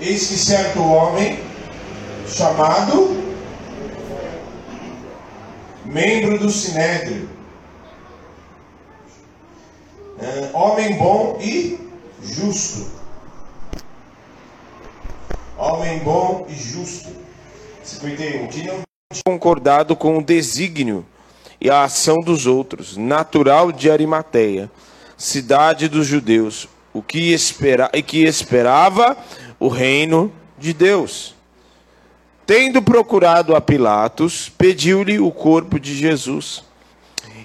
Eis que certo homem, chamado membro do Sinédrio, é, homem bom e justo. Homem bom e justo. 51. Que não concordado com o desígnio e a ação dos outros, natural de Arimateia, cidade dos judeus, o que espera, e que esperava o reino de Deus. Tendo procurado a Pilatos, pediu-lhe o corpo de Jesus.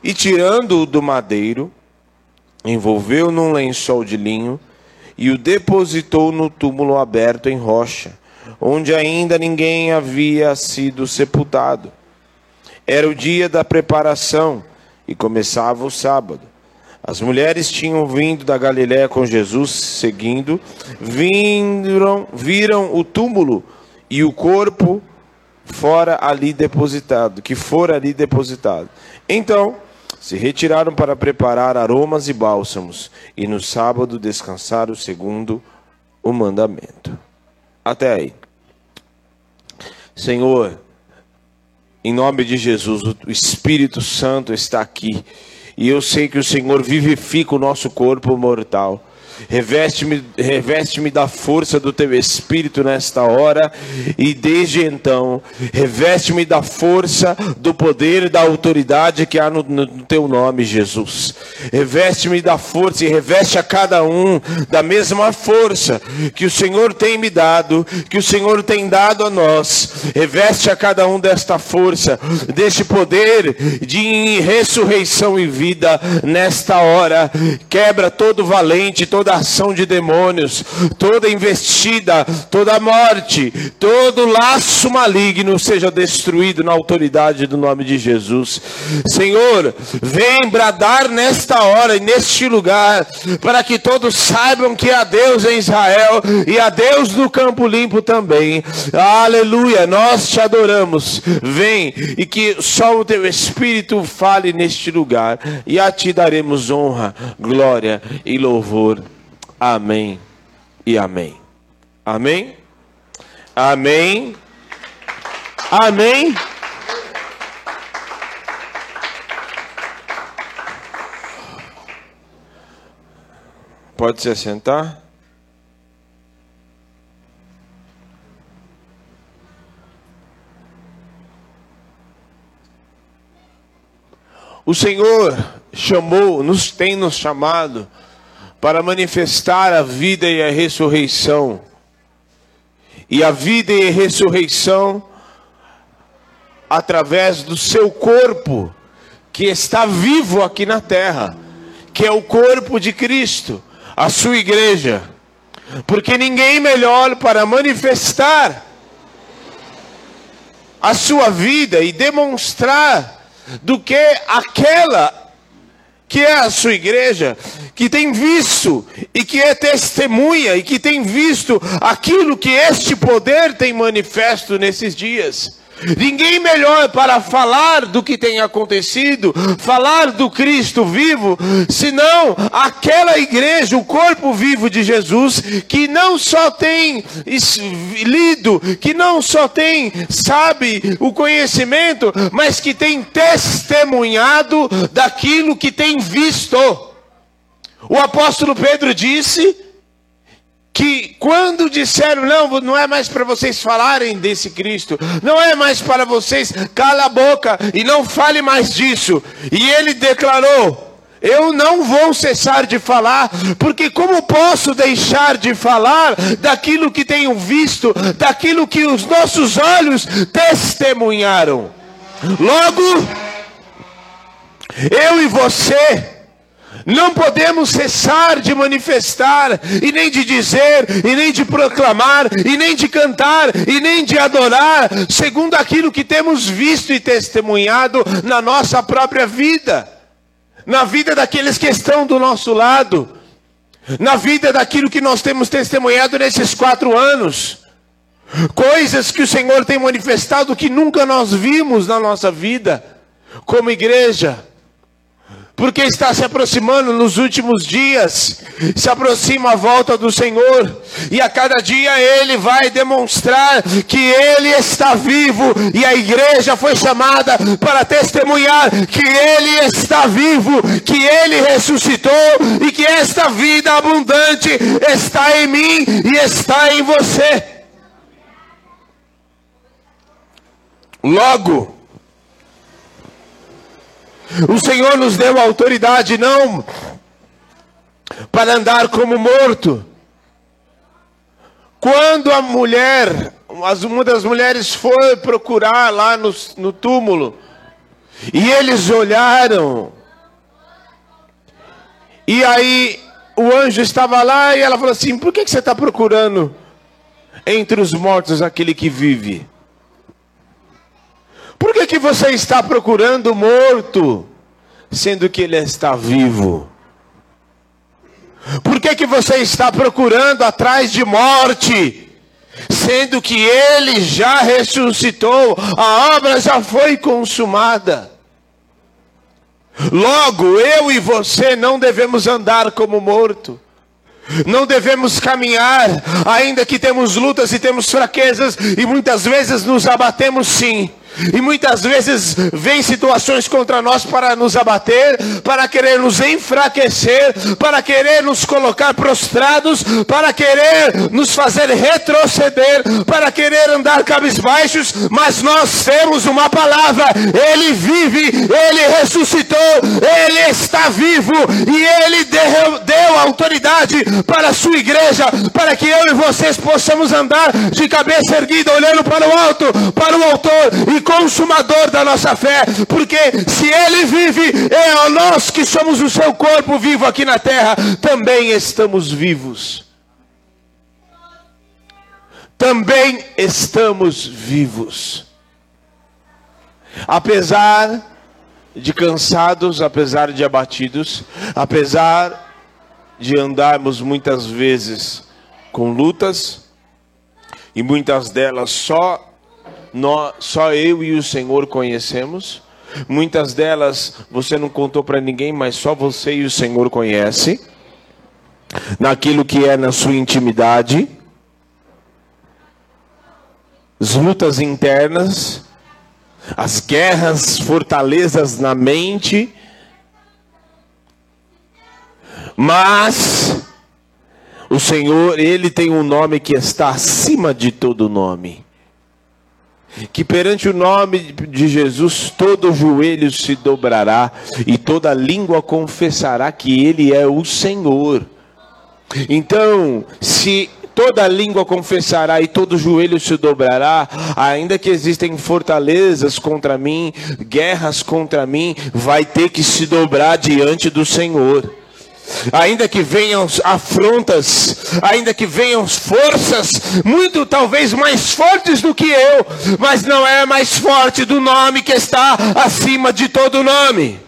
E tirando-o do madeiro, envolveu num lençol de linho e o depositou no túmulo aberto em rocha, onde ainda ninguém havia sido sepultado. Era o dia da preparação e começava o sábado. As mulheres tinham vindo da Galiléia com Jesus, seguindo, viram, viram o túmulo e o corpo fora ali depositado, que fora ali depositado. Então, se retiraram para preparar aromas e bálsamos, e no sábado descansaram segundo o mandamento. Até aí. Senhor, em nome de Jesus, o Espírito Santo está aqui e eu sei que o Senhor vivifica o nosso corpo mortal. Reveste-me reveste da força do teu espírito nesta hora e desde então, reveste-me da força, do poder e da autoridade que há no, no teu nome, Jesus. Reveste-me da força e reveste a cada um da mesma força que o Senhor tem me dado, que o Senhor tem dado a nós. Reveste a cada um desta força, deste poder de ressurreição e vida nesta hora. Quebra todo valente, todo toda ação de demônios, toda investida, toda morte, todo laço maligno seja destruído na autoridade do nome de Jesus. Senhor, vem bradar nesta hora e neste lugar, para que todos saibam que há Deus em Israel e há Deus no campo limpo também. Aleluia, nós te adoramos. Vem e que só o teu Espírito fale neste lugar e a ti daremos honra, glória e louvor. Amém e amém. Amém? Amém. Amém. Pode se assentar? O Senhor chamou, nos tem nos chamado para manifestar a vida e a ressurreição. E a vida e a ressurreição através do seu corpo, que está vivo aqui na terra, que é o corpo de Cristo, a sua igreja. Porque ninguém melhor para manifestar a sua vida e demonstrar do que aquela que é a sua igreja, que tem visto e que é testemunha e que tem visto aquilo que este poder tem manifesto nesses dias. Ninguém melhor para falar do que tem acontecido, falar do Cristo vivo, senão aquela igreja, o corpo vivo de Jesus, que não só tem lido, que não só tem, sabe, o conhecimento, mas que tem testemunhado daquilo que tem visto. O apóstolo Pedro disse que quando disseram, não, não é mais para vocês falarem desse Cristo, não é mais para vocês, cala a boca e não fale mais disso. E ele declarou: Eu não vou cessar de falar, porque como posso deixar de falar daquilo que tenho visto, daquilo que os nossos olhos testemunharam? Logo, eu e você, não podemos cessar de manifestar, e nem de dizer, e nem de proclamar, e nem de cantar, e nem de adorar, segundo aquilo que temos visto e testemunhado na nossa própria vida, na vida daqueles que estão do nosso lado, na vida daquilo que nós temos testemunhado nesses quatro anos. Coisas que o Senhor tem manifestado que nunca nós vimos na nossa vida, como igreja porque está se aproximando nos últimos dias, se aproxima a volta do Senhor, e a cada dia ele vai demonstrar que ele está vivo, e a igreja foi chamada para testemunhar que ele está vivo, que ele ressuscitou e que esta vida abundante está em mim e está em você. Logo, o Senhor nos deu autoridade não para andar como morto. Quando a mulher, uma das mulheres foi procurar lá no, no túmulo, e eles olharam, e aí o anjo estava lá e ela falou assim: Por que, você está procurando entre os mortos aquele que vive? Por que, que você está procurando morto, sendo que ele está vivo? Por que, que você está procurando atrás de morte, sendo que ele já ressuscitou, a obra já foi consumada? Logo, eu e você não devemos andar como morto. Não devemos caminhar, ainda que temos lutas e temos fraquezas, e muitas vezes nos abatemos sim. E muitas vezes vem situações contra nós para nos abater, para querer nos enfraquecer, para querer nos colocar prostrados, para querer nos fazer retroceder, para querer andar cabisbaixos, mas nós temos uma palavra: Ele vive, Ele ressuscitou, Ele está vivo e Ele deu, deu autoridade para a sua igreja, para que eu e vocês possamos andar de cabeça erguida, olhando para o alto, para o autor e consumador da nossa fé, porque se Ele vive, é nós que somos o seu corpo vivo aqui na terra, também estamos vivos. Também estamos vivos. Apesar de cansados, apesar de abatidos, apesar de andarmos muitas vezes com lutas, e muitas delas só nós, só eu e o Senhor conhecemos. Muitas delas você não contou para ninguém, mas só você e o Senhor conhece. Naquilo que é na sua intimidade. As lutas internas, as guerras, fortalezas na mente. Mas o Senhor, ele tem um nome que está acima de todo nome que perante o nome de Jesus todo joelho se dobrará e toda língua confessará que Ele é o Senhor. Então, se toda língua confessará e todo joelho se dobrará, ainda que existem fortalezas contra mim, guerras contra mim, vai ter que se dobrar diante do Senhor ainda que venham afrontas, ainda que venham forças, muito talvez mais fortes do que eu, mas não é mais forte do nome que está acima de todo nome.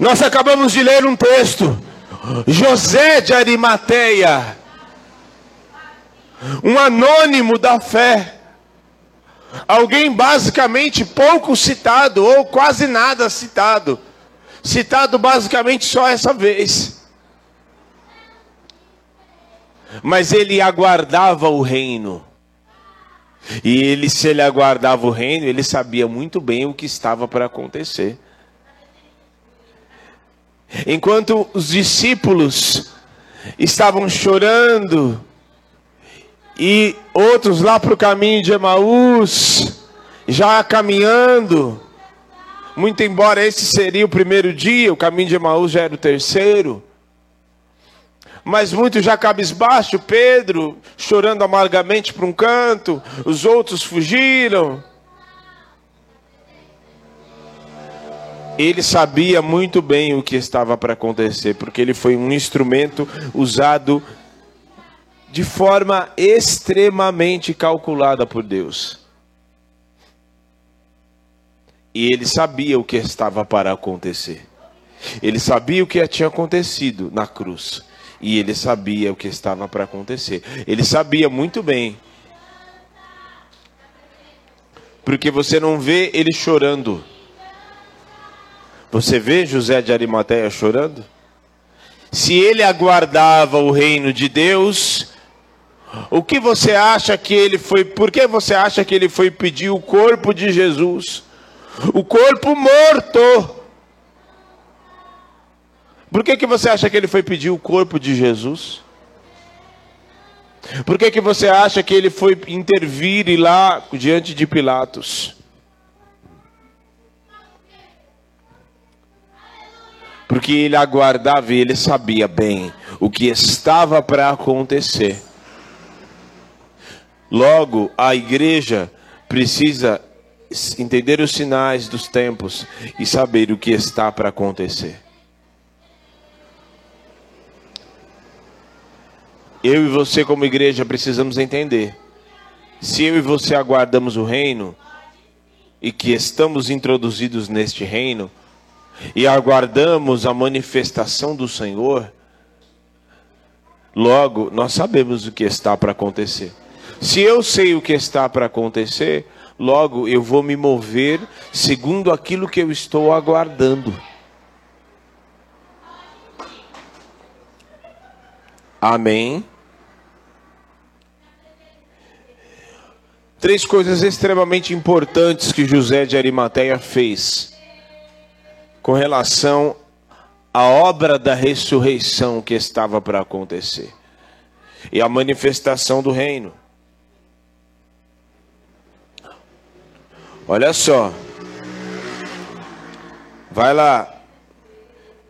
Nós acabamos de ler um texto, José de Arimateia, um anônimo da fé, alguém basicamente pouco citado ou quase nada citado citado basicamente só essa vez. Mas ele aguardava o reino. E ele, se ele aguardava o reino, ele sabia muito bem o que estava para acontecer. Enquanto os discípulos estavam chorando, e outros lá para o caminho de Emaús, já caminhando, muito embora esse seria o primeiro dia, o caminho de Emaús já era o terceiro. Mas muito já cabisbaixo, Pedro chorando amargamente para um canto, os outros fugiram. Ele sabia muito bem o que estava para acontecer, porque ele foi um instrumento usado de forma extremamente calculada por Deus. E ele sabia o que estava para acontecer. Ele sabia o que tinha acontecido na cruz. E ele sabia o que estava para acontecer. Ele sabia muito bem. Porque você não vê ele chorando. Você vê José de Arimateia chorando? Se ele aguardava o reino de Deus, o que você acha que ele foi? Por que você acha que ele foi pedir o corpo de Jesus? O corpo morto. Por que, que você acha que ele foi pedir o corpo de Jesus? Por que, que você acha que ele foi intervir lá diante de Pilatos? Porque ele aguardava e ele sabia bem o que estava para acontecer. Logo, a igreja precisa entender os sinais dos tempos e saber o que está para acontecer. Eu e você, como igreja, precisamos entender. Se eu e você aguardamos o reino e que estamos introduzidos neste reino e aguardamos a manifestação do Senhor, logo nós sabemos o que está para acontecer. Se eu sei o que está para acontecer, logo eu vou me mover segundo aquilo que eu estou aguardando. Amém. Três coisas extremamente importantes que José de Arimateia fez com relação à obra da ressurreição que estava para acontecer e a manifestação do reino. Olha só. Vai lá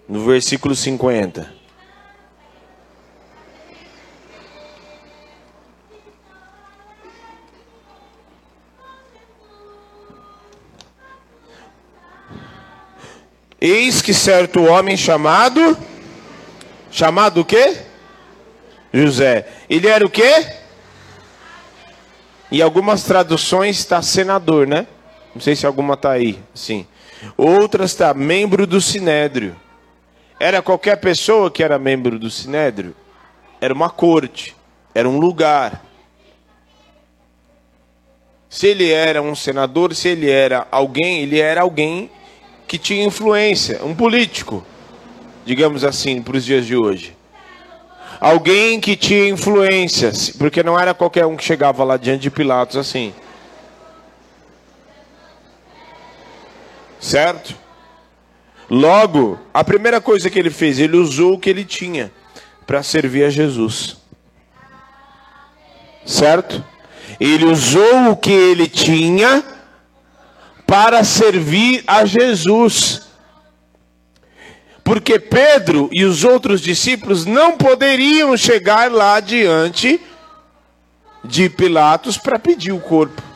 no versículo 50. Eis que certo homem chamado chamado o quê? José. Ele era o quê? Em algumas traduções está senador, né? Não sei se alguma está aí, sim. Outras está membro do sinédrio. Era qualquer pessoa que era membro do sinédrio. Era uma corte, era um lugar. Se ele era um senador, se ele era alguém, ele era alguém que tinha influência, um político, digamos assim, para os dias de hoje. Alguém que tinha influência, porque não era qualquer um que chegava lá diante de Pilatos assim. Certo? Logo, a primeira coisa que ele fez, ele usou o que ele tinha para servir a Jesus. Certo? Ele usou o que ele tinha para servir a Jesus. Porque Pedro e os outros discípulos não poderiam chegar lá diante de Pilatos para pedir o corpo.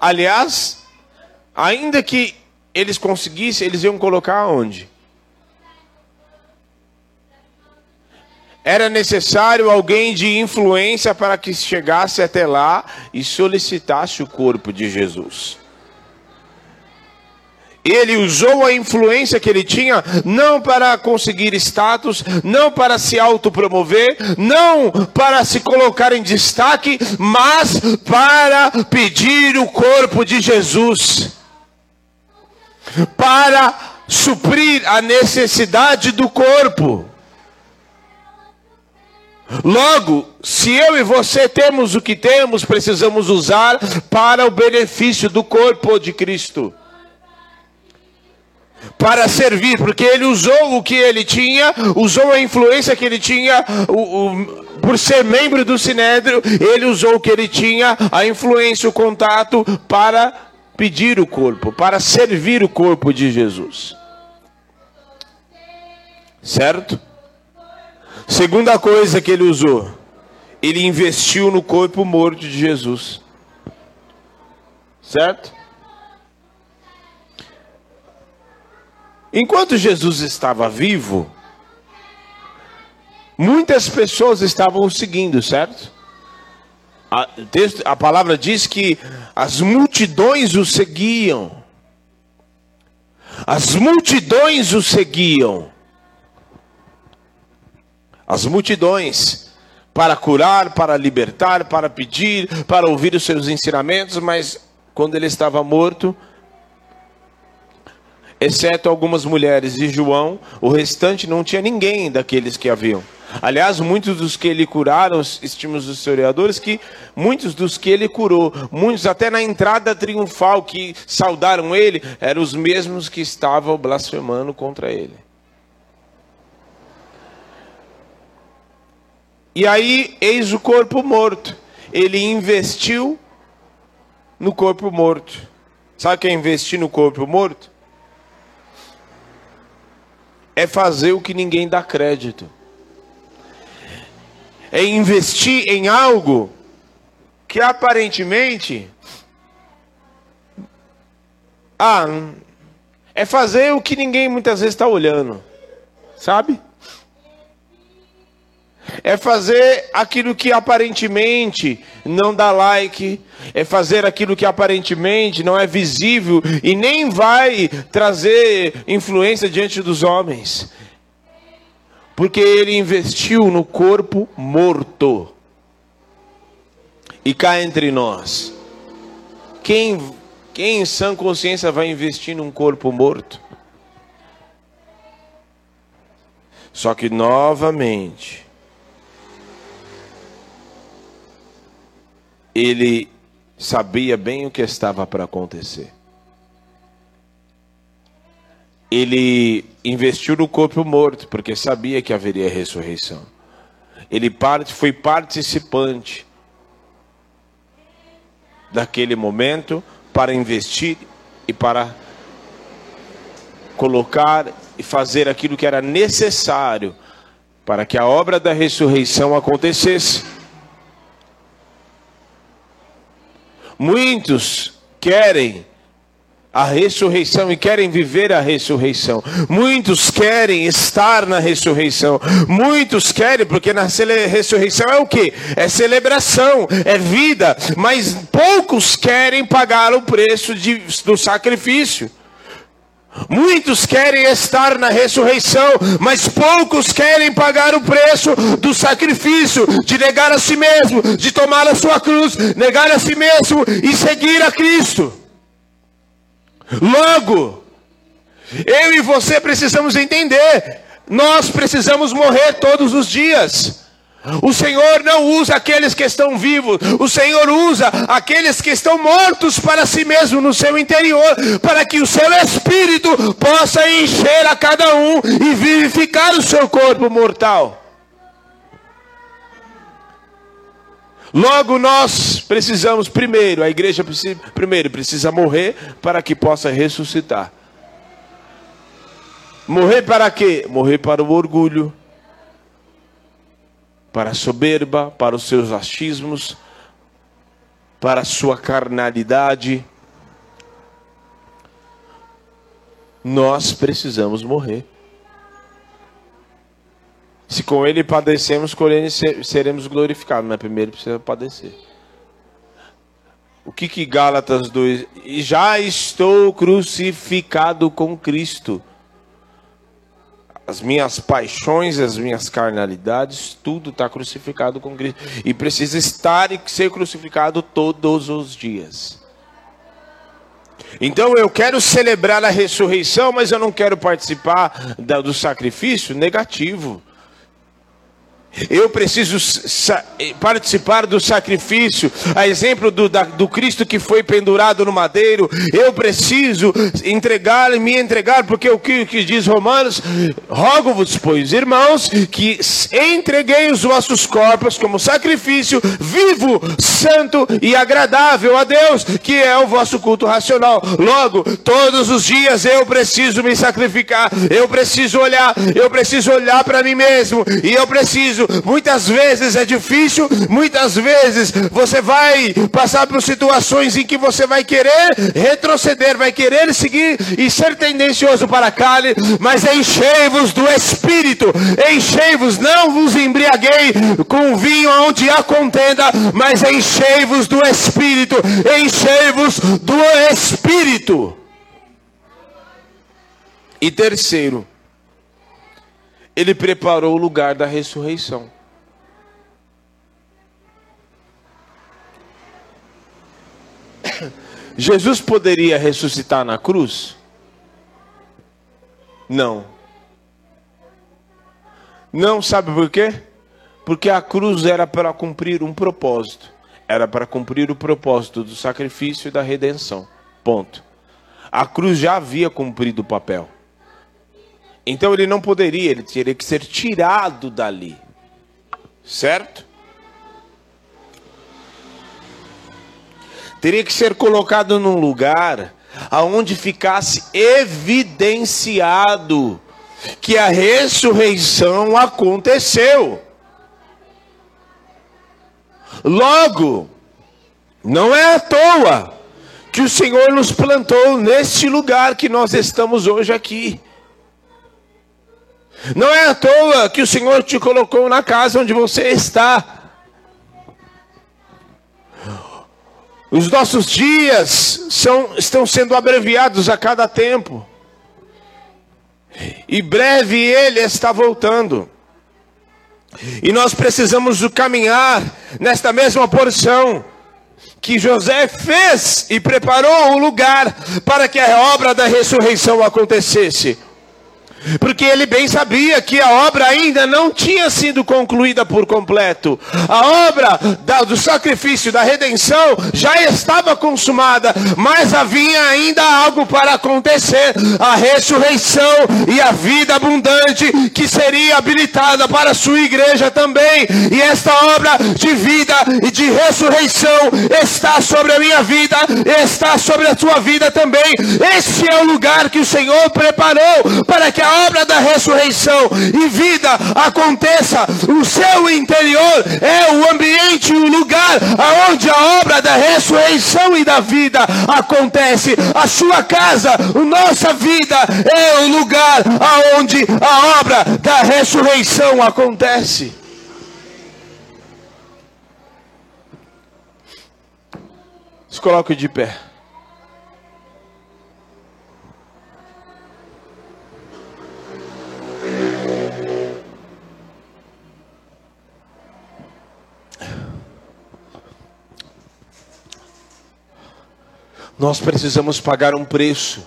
Aliás, ainda que eles conseguissem, eles iam colocar onde? Era necessário alguém de influência para que chegasse até lá e solicitasse o corpo de Jesus. Ele usou a influência que ele tinha não para conseguir status, não para se autopromover, não para se colocar em destaque, mas para pedir o corpo de Jesus. Para suprir a necessidade do corpo. Logo, se eu e você temos o que temos, precisamos usar para o benefício do corpo de Cristo. Para servir, porque ele usou o que ele tinha, usou a influência que ele tinha, o, o, por ser membro do Sinédrio, ele usou o que ele tinha, a influência, o contato, para pedir o corpo, para servir o corpo de Jesus. Certo? Segunda coisa que ele usou, ele investiu no corpo morto de Jesus. Certo? Enquanto Jesus estava vivo, muitas pessoas estavam seguindo, certo? A, texto, a palavra diz que as multidões o seguiam. As multidões o seguiam as multidões para curar, para libertar, para pedir, para ouvir os seus ensinamentos, mas quando ele estava morto, exceto algumas mulheres e João, o restante não tinha ninguém daqueles que haviam. Aliás, muitos dos que ele curaram, estimos os historiadores, que muitos dos que ele curou, muitos até na entrada triunfal que saudaram ele, eram os mesmos que estavam blasfemando contra ele. E aí, eis o corpo morto. Ele investiu no corpo morto. Sabe o que é investir no corpo morto? É fazer o que ninguém dá crédito é investir em algo que aparentemente ah, é fazer o que ninguém muitas vezes está olhando, sabe? É fazer aquilo que aparentemente não dá like, é fazer aquilo que aparentemente não é visível e nem vai trazer influência diante dos homens porque ele investiu no corpo morto. E cá entre nós, quem, quem em sã consciência vai investir num corpo morto? Só que novamente, ele sabia bem o que estava para acontecer ele investiu no corpo morto, porque sabia que haveria ressurreição. Ele foi participante daquele momento para investir e para colocar e fazer aquilo que era necessário para que a obra da ressurreição acontecesse. Muitos querem a ressurreição e querem viver a ressurreição. Muitos querem estar na ressurreição. Muitos querem, porque na ressurreição é o que? É celebração, é vida. Mas poucos querem pagar o preço de, do sacrifício. Muitos querem estar na ressurreição, mas poucos querem pagar o preço do sacrifício, de negar a si mesmo, de tomar a sua cruz, negar a si mesmo e seguir a Cristo. Logo, eu e você precisamos entender, nós precisamos morrer todos os dias. O Senhor não usa aqueles que estão vivos, o Senhor usa aqueles que estão mortos para si mesmo no seu interior, para que o seu espírito possa encher a cada um e vivificar o seu corpo mortal. Logo nós precisamos primeiro, a igreja precisa, primeiro precisa morrer para que possa ressuscitar. Morrer para quê? Morrer para o orgulho, para a soberba, para os seus achismos, para a sua carnalidade. Nós precisamos morrer. Se com ele padecemos, com ele seremos glorificados. Mas primeiro precisa padecer. O que que Gálatas 2? Já estou crucificado com Cristo. As minhas paixões, as minhas carnalidades, tudo está crucificado com Cristo. E precisa estar e ser crucificado todos os dias. Então eu quero celebrar a ressurreição, mas eu não quero participar do sacrifício negativo. Eu preciso participar do sacrifício, a exemplo do, da, do Cristo que foi pendurado no madeiro. Eu preciso entregar e me entregar, porque o que, que diz Romanos? Rogo-vos, pois, irmãos, que entreguei os vossos corpos como sacrifício vivo, santo e agradável a Deus, que é o vosso culto racional. Logo, todos os dias eu preciso me sacrificar, eu preciso olhar, eu preciso olhar para mim mesmo, e eu preciso muitas vezes é difícil, muitas vezes você vai passar por situações em que você vai querer retroceder, vai querer seguir e ser tendencioso para a carne, mas enchei-vos do Espírito, enchei-vos, não vos embriaguei com vinho onde há contenda, mas enchei-vos do Espírito, enchei-vos do Espírito. E terceiro, ele preparou o lugar da ressurreição. Jesus poderia ressuscitar na cruz? Não. Não, sabe por quê? Porque a cruz era para cumprir um propósito. Era para cumprir o propósito do sacrifício e da redenção. Ponto. A cruz já havia cumprido o papel. Então ele não poderia, ele teria que ser tirado dali. Certo? Teria que ser colocado num lugar aonde ficasse evidenciado que a ressurreição aconteceu. Logo, não é à toa que o Senhor nos plantou neste lugar que nós estamos hoje aqui. Não é à toa que o Senhor te colocou na casa onde você está. Os nossos dias são, estão sendo abreviados a cada tempo. E breve ele está voltando. E nós precisamos caminhar nesta mesma porção que José fez e preparou o lugar para que a obra da ressurreição acontecesse. Porque ele bem sabia que a obra ainda não tinha sido concluída por completo. A obra do sacrifício, da redenção, já estava consumada, mas havia ainda algo para acontecer: a ressurreição e a vida abundante que seria habilitada para a sua igreja também. E esta obra de vida e de ressurreição está sobre a minha vida, está sobre a sua vida também. Este é o lugar que o Senhor preparou para que a obra da ressurreição e vida aconteça, o seu interior é o ambiente, o lugar aonde a obra da ressurreição e da vida acontece. A sua casa, a nossa vida é o lugar aonde a obra da ressurreição acontece. Se coloque de pé. Nós precisamos pagar um preço.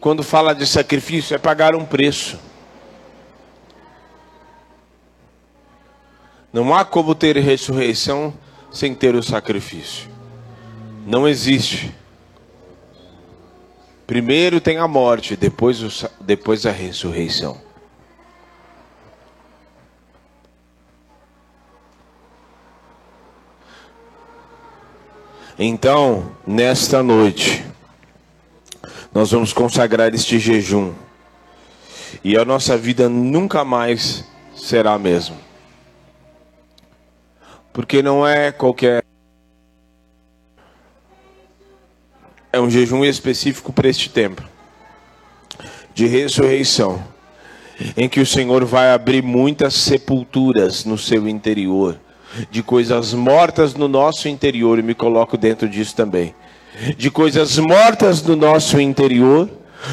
Quando fala de sacrifício, é pagar um preço. Não há como ter ressurreição sem ter o sacrifício. Não existe. Primeiro tem a morte, depois, o, depois a ressurreição. Então, nesta noite, nós vamos consagrar este jejum. E a nossa vida nunca mais será a mesma. Porque não é qualquer. É um jejum específico para este tempo de ressurreição, em que o Senhor vai abrir muitas sepulturas no seu interior de coisas mortas no nosso interior, e me coloco dentro disso também. De coisas mortas no nosso interior,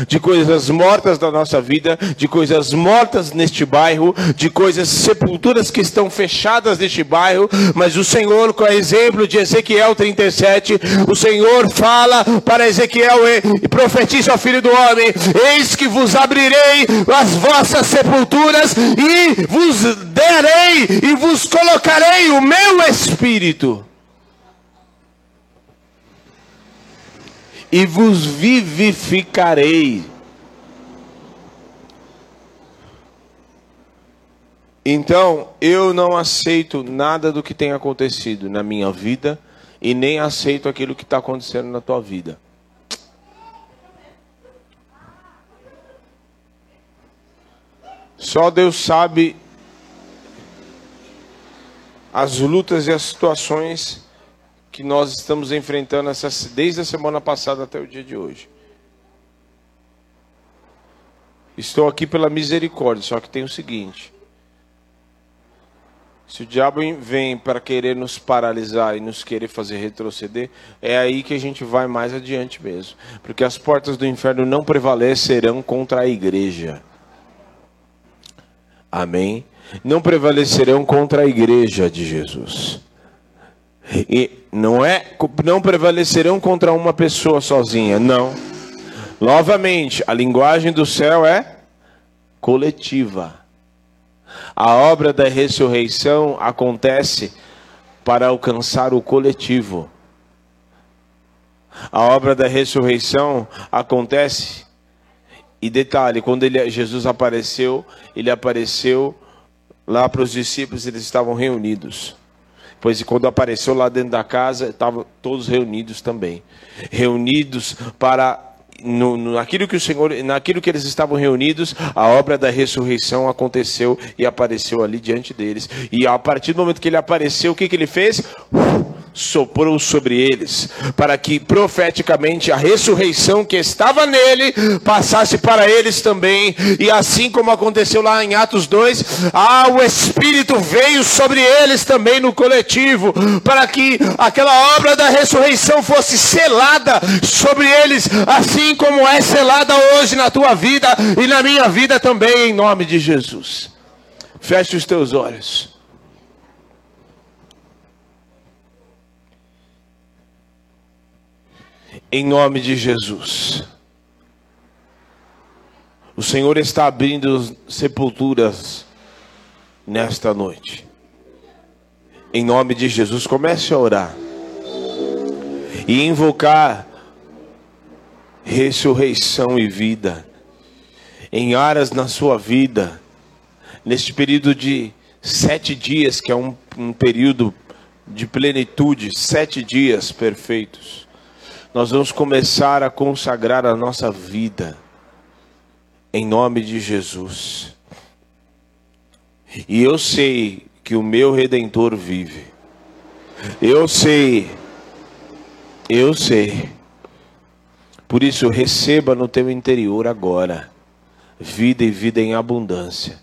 de coisas mortas da nossa vida, de coisas mortas neste bairro, de coisas sepulturas que estão fechadas neste bairro, mas o Senhor, com o exemplo de Ezequiel 37, o Senhor fala para Ezequiel e profetiza ao filho do homem: Eis que vos abrirei as vossas sepulturas e vos derei e vos colocarei o meu espírito. e vos vivificarei. Então, eu não aceito nada do que tem acontecido na minha vida e nem aceito aquilo que está acontecendo na tua vida. Só Deus sabe as lutas e as situações que nós estamos enfrentando essa, desde a semana passada até o dia de hoje. Estou aqui pela misericórdia, só que tem o seguinte: se o diabo vem para querer nos paralisar e nos querer fazer retroceder, é aí que a gente vai mais adiante mesmo. Porque as portas do inferno não prevalecerão contra a igreja. Amém? Não prevalecerão contra a igreja de Jesus. E não é não prevalecerão contra uma pessoa sozinha, não. Novamente, a linguagem do céu é coletiva. A obra da ressurreição acontece para alcançar o coletivo. A obra da ressurreição acontece e detalhe, quando ele, Jesus apareceu, ele apareceu lá para os discípulos, eles estavam reunidos. Pois quando apareceu lá dentro da casa, estavam todos reunidos também. Reunidos para no, no, naquilo que o Senhor, naquilo que eles estavam reunidos, a obra da ressurreição aconteceu e apareceu ali diante deles. E a partir do momento que ele apareceu, o que, que ele fez? soprou sobre eles, para que profeticamente a ressurreição que estava nele passasse para eles também, e assim como aconteceu lá em Atos 2, ah, o Espírito veio sobre eles também no coletivo, para que aquela obra da ressurreição fosse selada sobre eles, assim como é selada hoje na tua vida e na minha vida também, em nome de Jesus. Feche os teus olhos. em nome de Jesus. O Senhor está abrindo sepulturas nesta noite. Em nome de Jesus, comece a orar e invocar ressurreição e vida em áreas na sua vida, neste período de sete dias, que é um, um período de plenitude, sete dias perfeitos nós vamos começar a consagrar a nossa vida em nome de Jesus. E eu sei que o meu redentor vive. Eu sei. Eu sei. Por isso receba no teu interior agora vida e vida em abundância.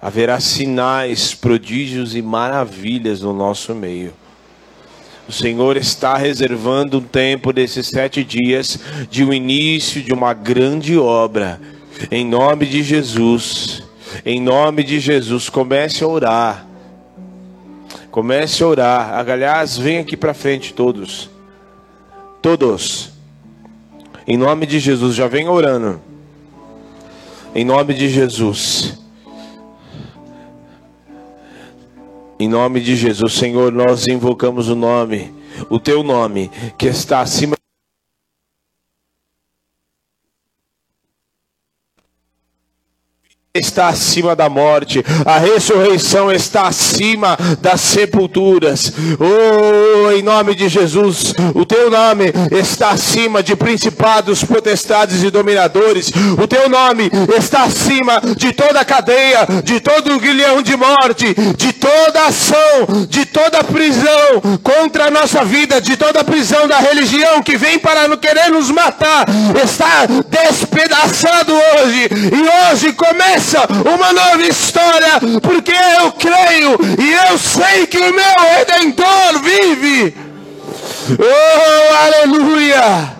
Haverá sinais, prodígios e maravilhas no nosso meio. O Senhor está reservando um tempo desses sete dias de um início de uma grande obra. Em nome de Jesus. Em nome de Jesus. Comece a orar. Comece a orar. Aliás, vem aqui para frente todos. Todos. Em nome de Jesus. Já vem orando. Em nome de Jesus. Em nome de Jesus, Senhor, nós invocamos o nome, o teu nome, que está acima está acima da morte, a ressurreição está acima das sepulturas. Oh, em nome de Jesus, o teu nome está acima de principados, potestades e dominadores. O teu nome está acima de toda cadeia, de todo guilhão de morte, de toda ação, de toda prisão contra a nossa vida, de toda prisão da religião que vem para querer nos matar. Está despedaçado hoje e hoje começa começa uma nova história, porque eu creio e eu sei que o meu redentor vive. Oh, aleluia!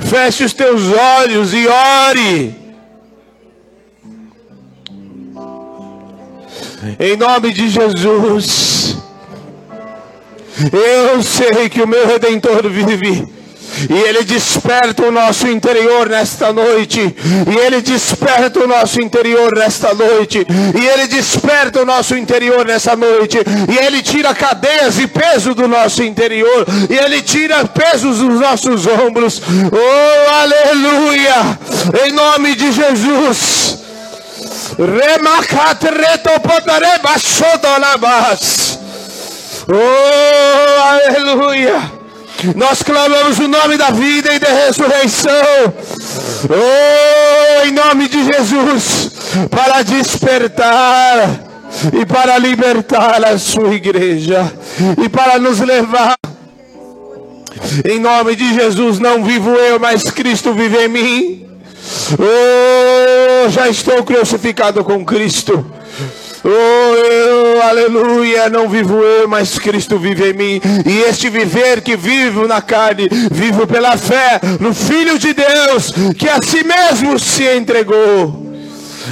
Feche os teus olhos e ore. Em nome de Jesus. Eu sei que o meu redentor vive. E Ele desperta o nosso interior nesta noite. E Ele desperta o nosso interior nesta noite. E Ele desperta o nosso interior nessa noite. E Ele tira cadeias e peso do nosso interior. E Ele tira pesos dos nossos ombros. Oh, aleluia! Em nome de Jesus. Oh, aleluia! Nós clamamos o nome da vida e da ressurreição. Oh, em nome de Jesus, para despertar e para libertar a sua igreja e para nos levar. Em nome de Jesus, não vivo eu, mas Cristo vive em mim. Oh, já estou crucificado com Cristo. Oh, eu, aleluia, não vivo eu, mas Cristo vive em mim. E este viver que vivo na carne, vivo pela fé no Filho de Deus, que a si mesmo se entregou.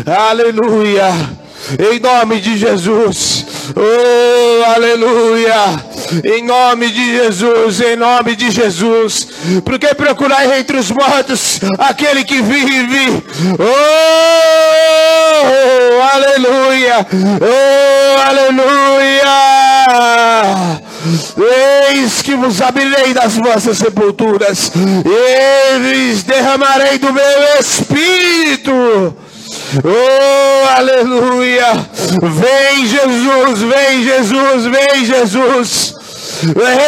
Aleluia. Em nome de Jesus. Oh, aleluia. Em nome de Jesus, em nome de Jesus. Porque procurar entre os mortos aquele que vive. Oh, aleluia. Oh, aleluia. Eis que vos abrirei das vossas sepulturas. Eles derramarei do meu espírito Oh, aleluia! Vem Jesus, vem Jesus, vem Jesus!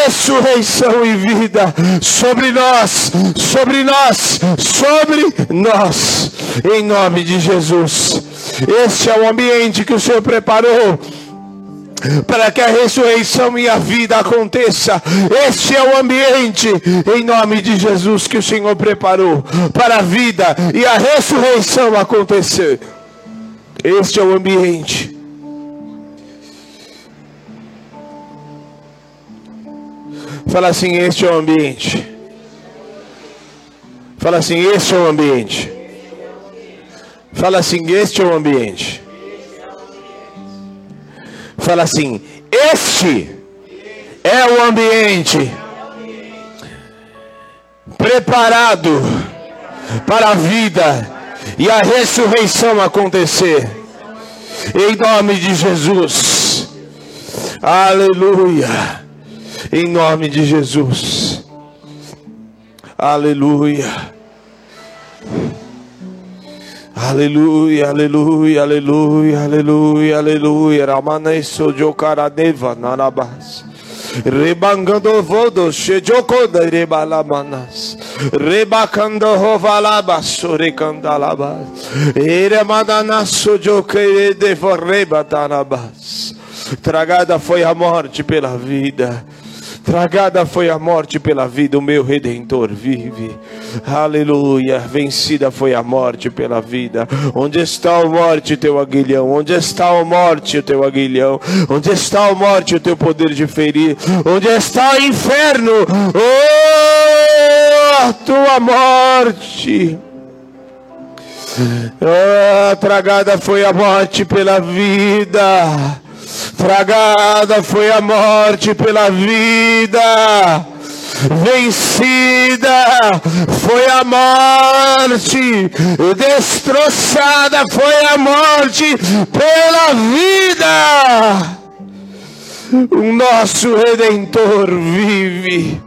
Ressurreição e vida sobre nós, sobre nós, sobre nós, em nome de Jesus. Este é o ambiente que o Senhor preparou para que a ressurreição e a vida aconteça. Este é o ambiente, em nome de Jesus, que o Senhor preparou para a vida e a ressurreição acontecer. Este é o ambiente. Fala assim: Este é o ambiente. Fala assim: Este é o ambiente. Fala assim: Este é o ambiente. Fala assim: Este é o ambiente preparado para a vida e a ressurreição acontecer. Em nome de Jesus. Aleluia. Em nome de Jesus. Aleluia. Aleluia, aleluia, aleluia, aleluia, aleluia. Ramaneso jokaradeva narabas. Rebangando vodo shejoko da rebalamanas. Rebakando hovalabas sorekandalabas. Eremadanaso jokere devorreba tanabas. Tragada foi a morte pela vida Tragada foi a morte pela vida, o meu redentor vive. Aleluia. Vencida foi a morte pela vida. Onde está a morte, teu aguilhão? Onde está a morte, teu aguilhão? Onde está a morte, o teu poder de ferir? Onde está o inferno? Oh, tua morte. Oh, tragada foi a morte pela vida Tragada foi a morte pela vida. Vencida foi a morte, destroçada foi a morte pela vida. O nosso redentor vive,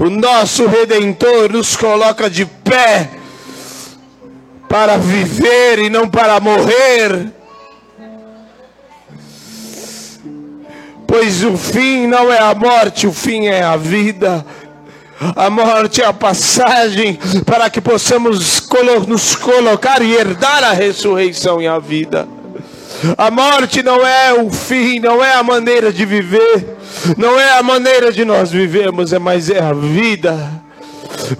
o nosso redentor nos coloca de pé para viver e não para morrer. Pois o fim não é a morte, o fim é a vida. A morte é a passagem para que possamos nos colocar e herdar a ressurreição e a vida. A morte não é o fim, não é a maneira de viver, não é a maneira de nós vivemos, é mas é a vida.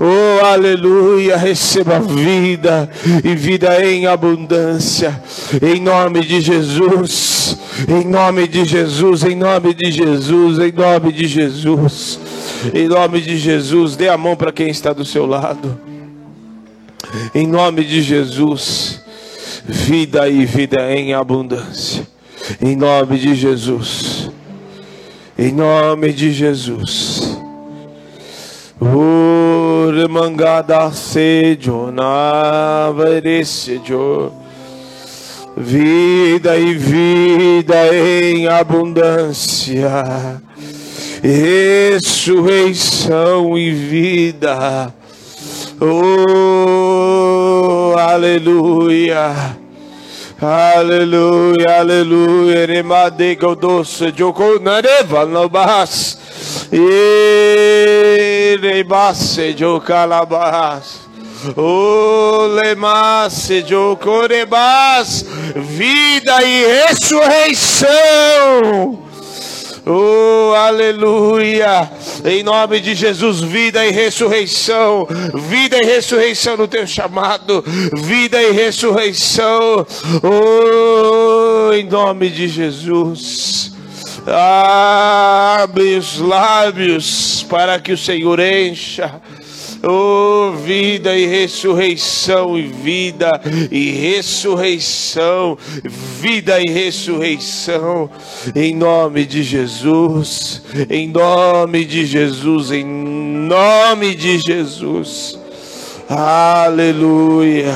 Oh, aleluia, receba vida e vida em abundância. Em nome de Jesus. Em nome de Jesus, em nome de Jesus, em nome de Jesus. Em nome de Jesus, dê a mão para quem está do seu lado. Em nome de Jesus, vida e vida em abundância. Em nome de Jesus. Em nome de Jesus. Urmangada sejo na varesejo. Vida e vida em abundância. Ressurreição e vida. Oh, aleluia. Aleluia, aleluia. Remadego doce, jokonareva no bas. Irebasse de calabas. O lemasse de corebas. Vida e ressurreição. Oh, aleluia! Em nome de Jesus, vida e ressurreição, vida e ressurreição no teu chamado, vida e ressurreição. Oh, em nome de Jesus. Abre os lábios para que o Senhor encha. Oh, vida e ressurreição, e vida e ressurreição, vida e ressurreição, em nome de Jesus, em nome de Jesus, em nome de Jesus. Aleluia.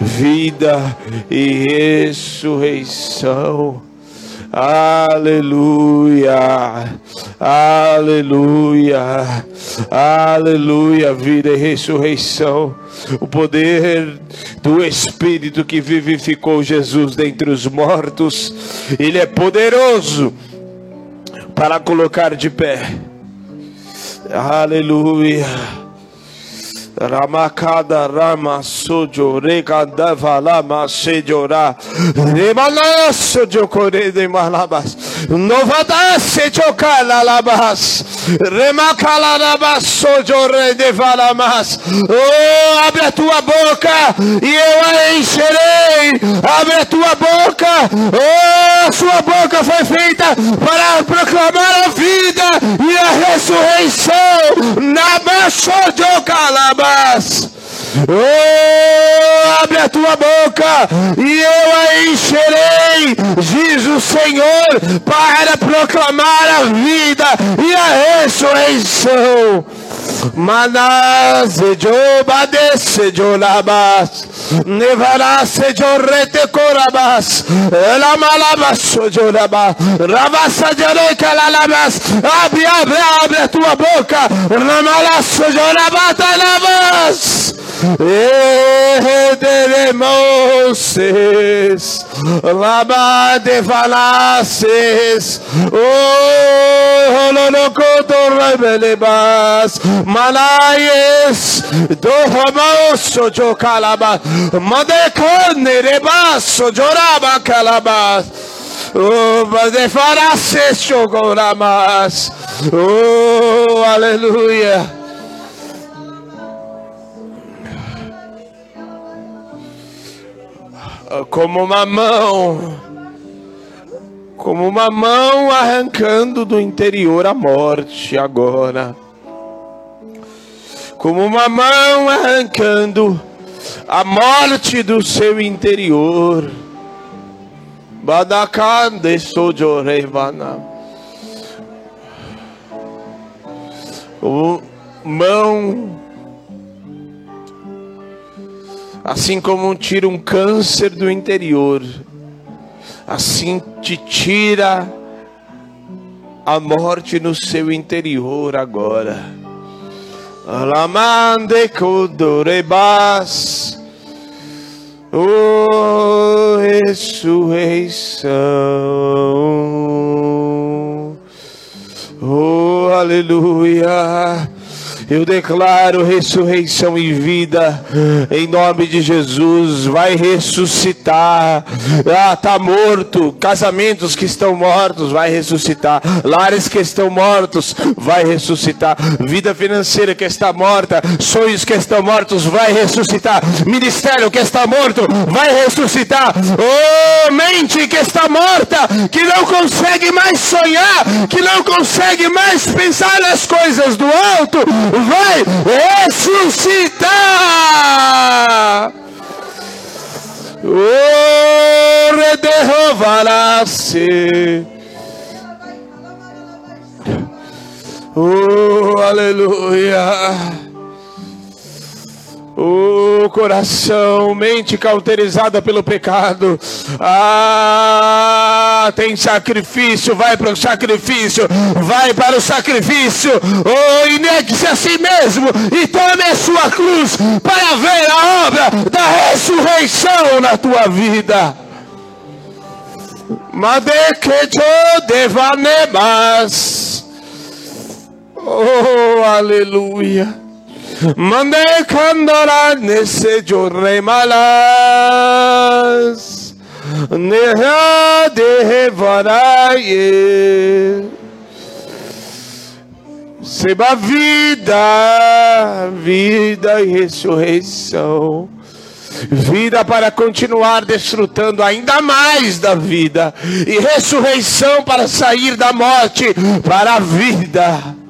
Vida e ressurreição. Aleluia, aleluia, aleluia, vida e ressurreição. O poder do Espírito que vivificou Jesus dentre os mortos, Ele é poderoso para colocar de pé. Aleluia. Ramakada Rama Sojo Rekanda Valama Sejora Remana Sojo Kore de Malabas. Novada Sejo Kalalabas. Remakala Sojo Re de Valamas. Oh, abre a tua boca e eu a encherei. Abre a tua boca. Oh, a sua boca foi feita para proclamar a vida e a ressurreição Namasojo Kalabas Oh, abre a tua boca e eu a encherei, diz o Senhor, para proclamar a vida e a ressurreição. Manas joba desse jolabas Nevara se jorrete corabas Ela malabas sojoraba Rabasa joreka lalabas Abre, abre, abre a tua boca Ramalas sojoraba talabas Ederemoses Laba de falaces Oh, holonocoto rebelebas Malayes Dohomoso jo calabas Madekone rebaso joraba calabas Oh, de falaces chogoramas Oh, aleluia como uma mão, como uma mão arrancando do interior a morte agora, como uma mão arrancando a morte do seu interior. Badakande sojorevana. Mão Assim como tira um câncer do interior, assim te tira a morte no seu interior agora. Alamande kodorebas, oh ressurreição, oh aleluia. Eu declaro ressurreição e vida em nome de Jesus. Vai ressuscitar. Ah, tá morto. Casamentos que estão mortos, vai ressuscitar. Lares que estão mortos, vai ressuscitar. Vida financeira que está morta, sonhos que estão mortos, vai ressuscitar. Ministério que está morto, vai ressuscitar. Oh, mente que está morta, que não consegue mais sonhar, que não consegue mais pensar nas coisas do alto vai ressuscitar. Oh, aleluia. O coração, mente cauterizada pelo pecado. Ah, tem sacrifício, vai para o sacrifício, vai para o sacrifício. Oh, e negue-se a si mesmo e tome a sua cruz para ver a obra da ressurreição na tua vida. Madekejo devanemas. Oh, aleluia. Mande kandara nese jorre malas. Neha de varaye Seba vida, vida e ressurreição vida para continuar desfrutando ainda mais da vida, e ressurreição para sair da morte para a vida.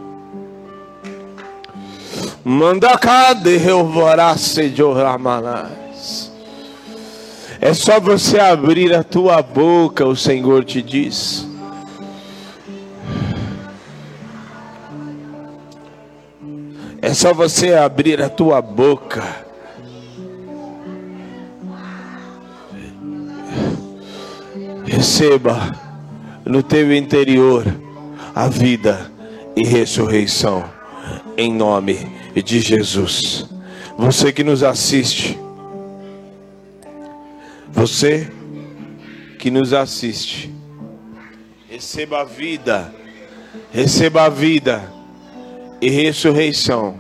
Manda cá de. É só você abrir a tua boca, o Senhor te diz. É só você abrir a tua boca. Receba no teu interior a vida e ressurreição em nome de Jesus. Você que nos assiste, você que nos assiste, receba a vida, receba a vida e ressurreição.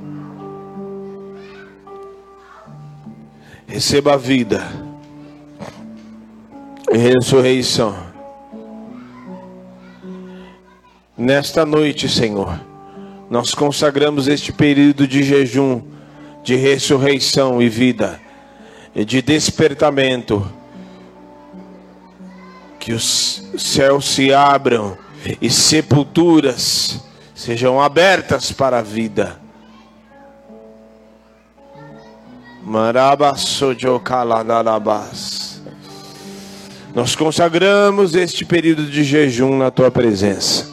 Receba a vida e ressurreição. Nesta noite, Senhor, nós consagramos este período de jejum, de ressurreição e vida, e de despertamento. Que os céus se abram e sepulturas sejam abertas para a vida. Nós consagramos este período de jejum na tua presença.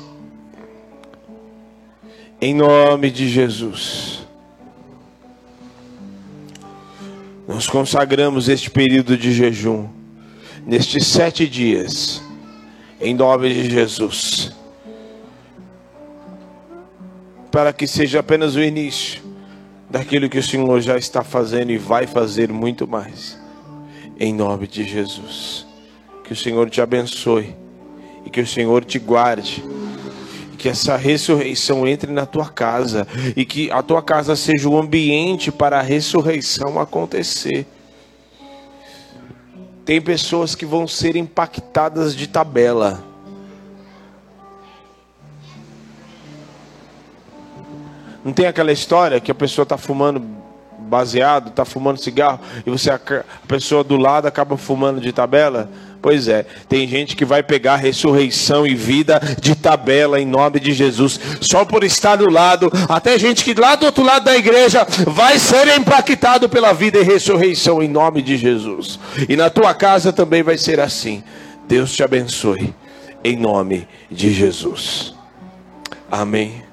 Em nome de Jesus. Nós consagramos este período de jejum, nestes sete dias, em nome de Jesus, para que seja apenas o início daquilo que o Senhor já está fazendo e vai fazer muito mais, em nome de Jesus. Que o Senhor te abençoe e que o Senhor te guarde que essa ressurreição entre na tua casa e que a tua casa seja o ambiente para a ressurreição acontecer. Tem pessoas que vão ser impactadas de tabela. Não tem aquela história que a pessoa está fumando baseado, está fumando cigarro e você a pessoa do lado acaba fumando de tabela? Pois é, tem gente que vai pegar ressurreição e vida de tabela em nome de Jesus, só por estar do lado, até gente que lá do outro lado da igreja vai ser impactado pela vida e ressurreição em nome de Jesus. E na tua casa também vai ser assim. Deus te abençoe em nome de Jesus. Amém.